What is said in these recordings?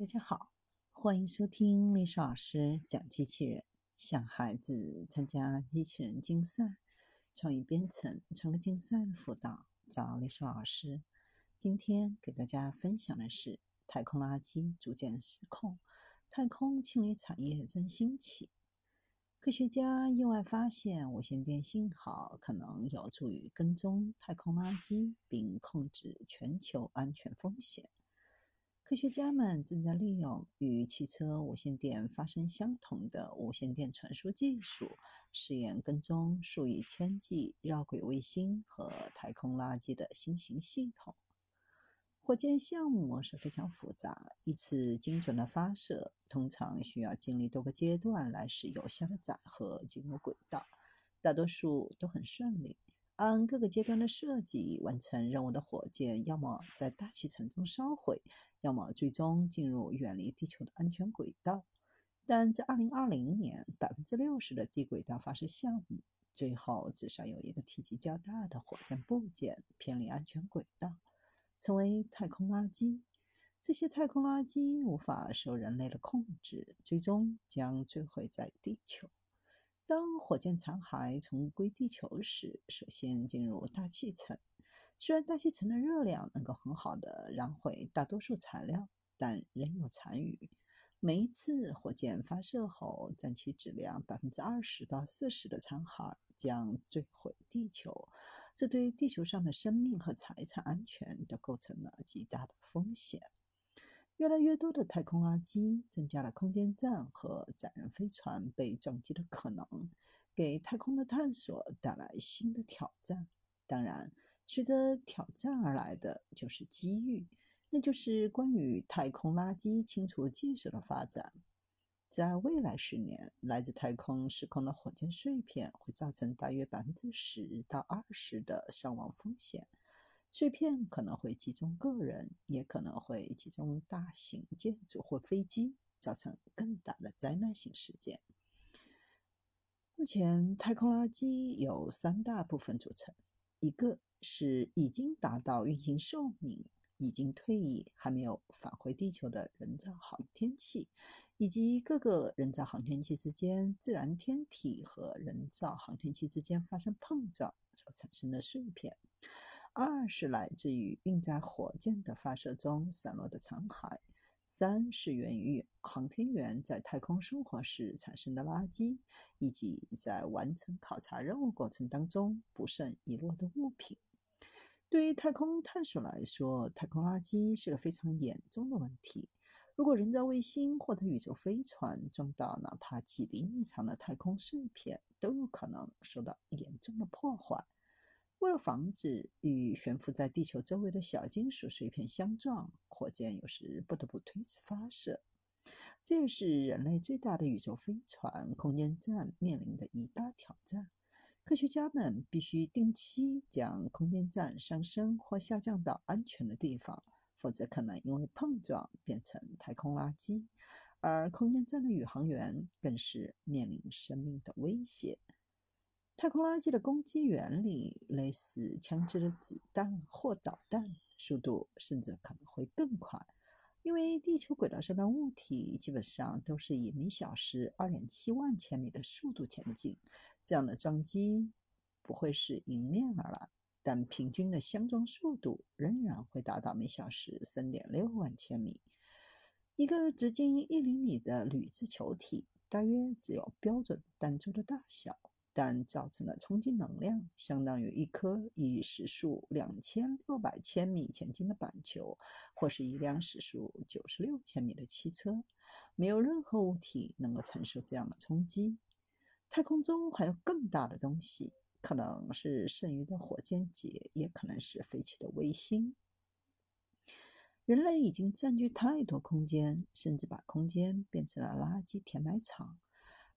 大家好，欢迎收听历史老师讲机器人，想孩子参加机器人竞赛、创意编程、创客竞赛的辅导，找历史老师。今天给大家分享的是太空垃圾逐渐失控，太空清理产业正兴起。科学家意外发现，无线电信号可能有助于跟踪太空垃圾，并控制全球安全风险。科学家们正在利用与汽车无线电发生相同的无线电传输技术，试验跟踪数以千计绕轨卫星和太空垃圾的新型系统。火箭项目是非常复杂，一次精准的发射通常需要经历多个阶段来使有效的载荷进入轨道，大多数都很顺利。按各个阶段的设计完成任务的火箭，要么在大气层中烧毁，要么最终进入远离地球的安全轨道。但在2020年，百分之六十的低轨道发射项目最后至少有一个体积较大的火箭部件偏离安全轨道，成为太空垃圾。这些太空垃圾无法受人类的控制，最终将坠毁在地球。当火箭残骸重归地球时，首先进入大气层。虽然大气层的热量能够很好的燃毁大多数材料，但仍有残余。每一次火箭发射后，占其质量百分之二十到四十的残骸将坠毁地球，这对地球上的生命和财产安全都构成了极大的风险。越来越多的太空垃圾增加了空间站和载人飞船被撞击的可能，给太空的探索带来新的挑战。当然，随着挑战而来的就是机遇，那就是关于太空垃圾清除技术的发展。在未来十年，来自太空时空的火箭碎片会造成大约百分之十到二十的伤亡风险。碎片可能会击中个人，也可能会击中大型建筑或飞机，造成更大的灾难性事件。目前，太空垃圾由三大部分组成：一个是已经达到运行寿命、已经退役还没有返回地球的人造航天器，以及各个人造航天器之间、自然天体和人造航天器之间发生碰撞所产生的碎片。二是来自于运载火箭的发射中散落的残骸，三是源于航天员在太空生活时产生的垃圾，以及在完成考察任务过程当中不慎遗落的物品。对于太空探索来说，太空垃圾是个非常严重的问题。如果人造卫星或者宇宙飞船撞到哪怕几厘米长的太空碎片，都有可能受到严重的破坏。为了防止与悬浮在地球周围的小金属碎片相撞，火箭有时不得不推迟发射。这也是人类最大的宇宙飞船空间站面临的一大挑战。科学家们必须定期将空间站上升或下降到安全的地方，否则可能因为碰撞变成太空垃圾。而空间站的宇航员更是面临生命的威胁。太空垃圾的攻击原理类似枪支的子弹或导弹，速度甚至可能会更快，因为地球轨道上的物体基本上都是以每小时二点七万千米的速度前进。这样的撞击不会是迎面而来，但平均的相撞速度仍然会达到每小时三点六万千米。一个直径一厘米的铝制球体，大约只有标准弹珠的大小。但造成的冲击能量相当于一颗以时速两千六百千米前进的板球，或是一辆时速九十六千米的汽车。没有任何物体能够承受这样的冲击。太空中还有更大的东西，可能是剩余的火箭节，也可能是废弃的卫星。人类已经占据太多空间，甚至把空间变成了垃圾填埋场。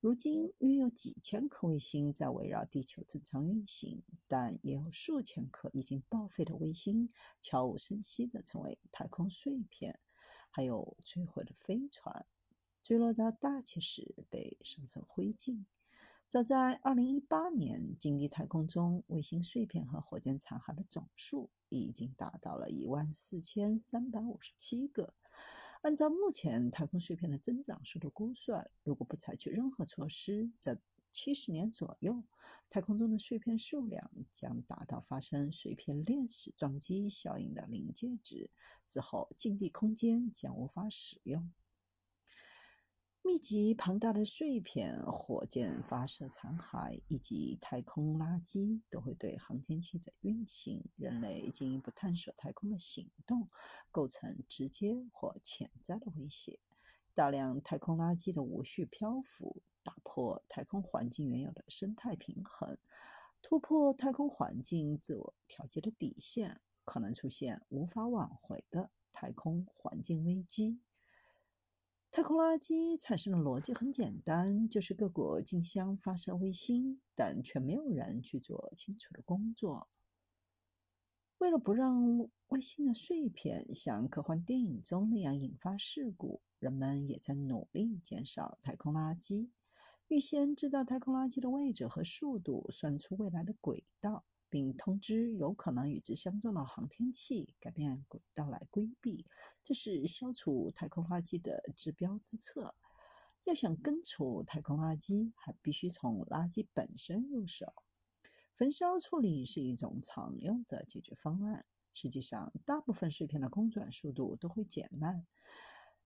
如今约有几千颗卫星在围绕地球正常运行，但也有数千颗已经报废的卫星悄无声息地成为太空碎片，还有坠毁的飞船，坠落到大气时被烧成灰烬。早在2018年，近地太空中卫星碎片和火箭残骸的总数已经达到了一万四千三百五十七个。按照目前太空碎片的增长速度估算，如果不采取任何措施，在七十年左右，太空中的碎片数量将达到发生碎片链式撞击效应的临界值，之后近地空间将无法使用。密集庞大的碎片、火箭发射残骸以及太空垃圾都会对航天器的运行、人类进一步探索太空的行动构成直接或潜在的威胁。大量太空垃圾的无序漂浮，打破太空环境原有的生态平衡，突破太空环境自我调节的底线，可能出现无法挽回的太空环境危机。太空垃圾产生的逻辑很简单，就是各国竞相发射卫星，但却没有人去做清楚的工作。为了不让卫星的碎片像科幻电影中那样引发事故，人们也在努力减少太空垃圾，预先知道太空垃圾的位置和速度，算出未来的轨道。并通知有可能与之相撞的航天器改变轨道来规避，这是消除太空垃圾的治标之策。要想根除太空垃圾，还必须从垃圾本身入手。焚烧处理是一种常用的解决方案。实际上，大部分碎片的公转速度都会减慢，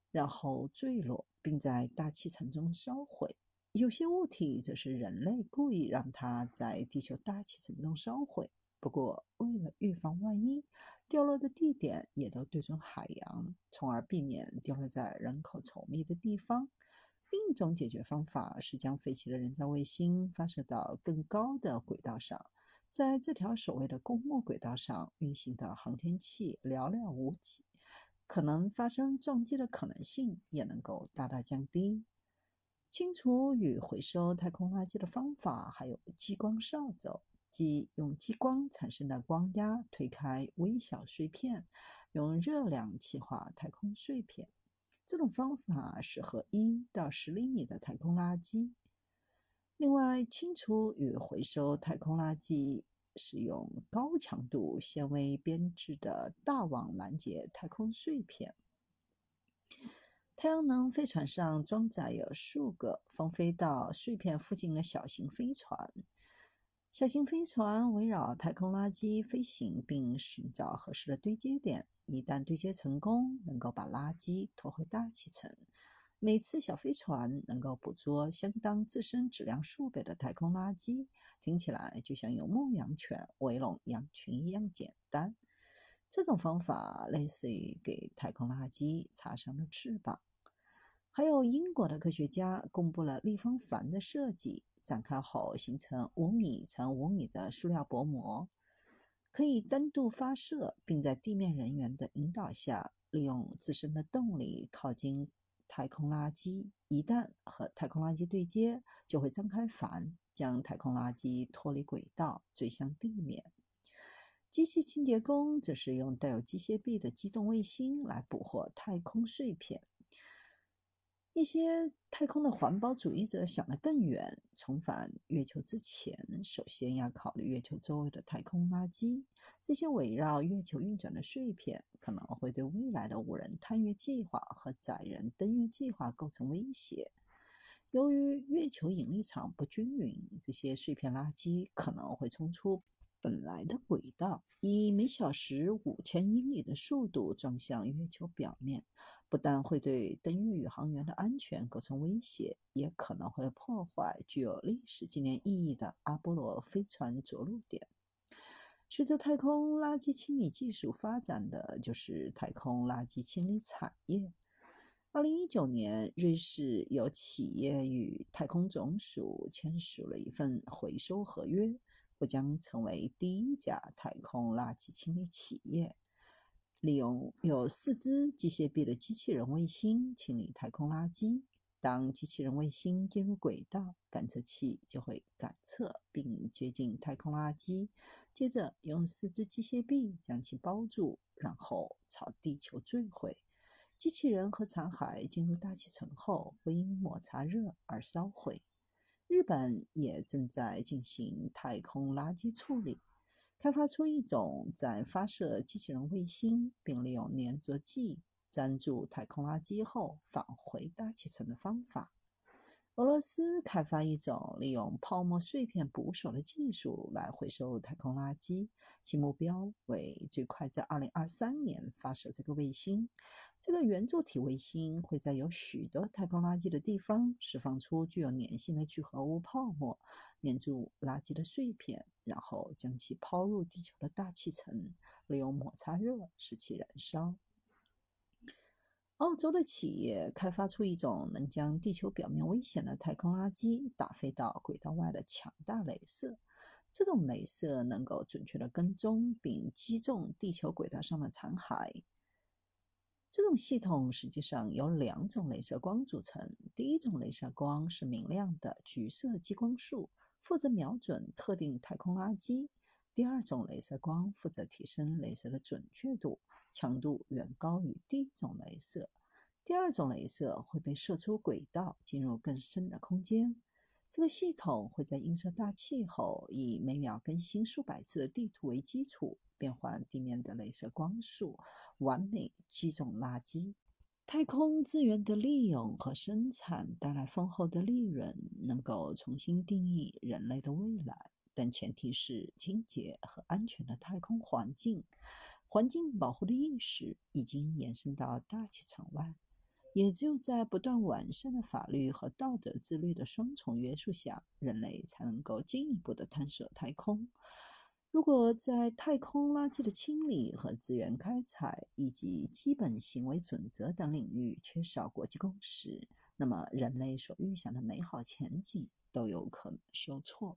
然后坠落，并在大气层中烧毁。有些物体则是人类故意让它在地球大气层中烧毁。不过，为了预防万一，掉落的地点也都对准海洋，从而避免掉落在人口稠密的地方。另一种解决方法是将废弃的人造卫星发射到更高的轨道上，在这条所谓的公墓轨道上运行的航天器寥寥无几，可能发生撞击的可能性也能够大大降低。清除与回收太空垃圾的方法还有激光扫帚，即用激光产生的光压推开微小碎片，用热量气化太空碎片。这种方法适合一到十厘米的太空垃圾。另外，清除与回收太空垃圾，使用高强度纤维编织的大网拦截太空碎片。太阳能飞船上装载有数个放飞到碎片附近的小型飞船。小型飞船围绕太空垃圾飞行，并寻找合适的对接点。一旦对接成功，能够把垃圾拖回大气层。每次小飞船能够捕捉相当自身质量数倍的太空垃圾，听起来就像用牧羊犬围拢羊群一样简单。这种方法类似于给太空垃圾插上了翅膀。还有英国的科学家公布了立方帆的设计，展开后形成五米乘五米的塑料薄膜，可以单独发射，并在地面人员的引导下，利用自身的动力靠近太空垃圾。一旦和太空垃圾对接，就会张开帆，将太空垃圾脱离轨道，坠向地面。机器清洁工则是用带有机械臂的机动卫星来捕获太空碎片。一些太空的环保主义者想得更远，重返月球之前，首先要考虑月球周围的太空垃圾。这些围绕月球运转的碎片可能会对未来的无人探月计划和载人登月计划构成威胁。由于月球引力场不均匀，这些碎片垃圾可能会冲出。本来的轨道以每小时五千英里的速度撞向月球表面，不但会对登月宇航员的安全构成威胁，也可能会破坏具有历史纪念意义的阿波罗飞船着陆点。随着太空垃圾清理技术发展的就是太空垃圾清理产业。二零一九年，瑞士有企业与太空总署签署了一份回收合约。或将成为第一家太空垃圾清理企业，利用有四只机械臂的机器人卫星清理太空垃圾。当机器人卫星进入轨道，感测器就会感测并接近太空垃圾，接着用四只机械臂将其包住，然后朝地球坠毁。机器人和残骸进入大气层后，会因摩擦热而烧毁。日本也正在进行太空垃圾处理，开发出一种在发射机器人卫星，并利用粘着剂粘住太空垃圾后返回大气层的方法。俄罗斯开发一种利用泡沫碎片捕手的技术来回收太空垃圾，其目标为最快在2023年发射这个卫星。这个圆柱体卫星会在有许多太空垃圾的地方释放出具有粘性的聚合物泡沫，粘住垃圾的碎片，然后将其抛入地球的大气层，利用摩擦热使其燃烧。澳洲的企业开发出一种能将地球表面危险的太空垃圾打飞到轨道外的强大镭射。这种镭射能够准确地跟踪并击中地球轨道上的残骸。这种系统实际上由两种镭射光组成。第一种镭射光是明亮的橘色激光束，负责瞄准特定太空垃圾；第二种镭射光负责提升镭射的准确度。强度远高于第一种镭射。第二种镭射会被射出轨道，进入更深的空间。这个系统会在映射大气后，以每秒更新数百次的地图为基础，变换地面的镭射光束，完美击中垃圾。太空资源的利用和生产带来丰厚的利润，能够重新定义人类的未来，但前提是清洁和安全的太空环境。环境保护的意识已经延伸到大气层外，也只有在不断完善的法律和道德自律的双重约束下，人类才能够进一步的探索太空。如果在太空垃圾的清理和资源开采以及基本行为准则等领域缺少国际共识，那么人类所预想的美好前景都有可能受挫。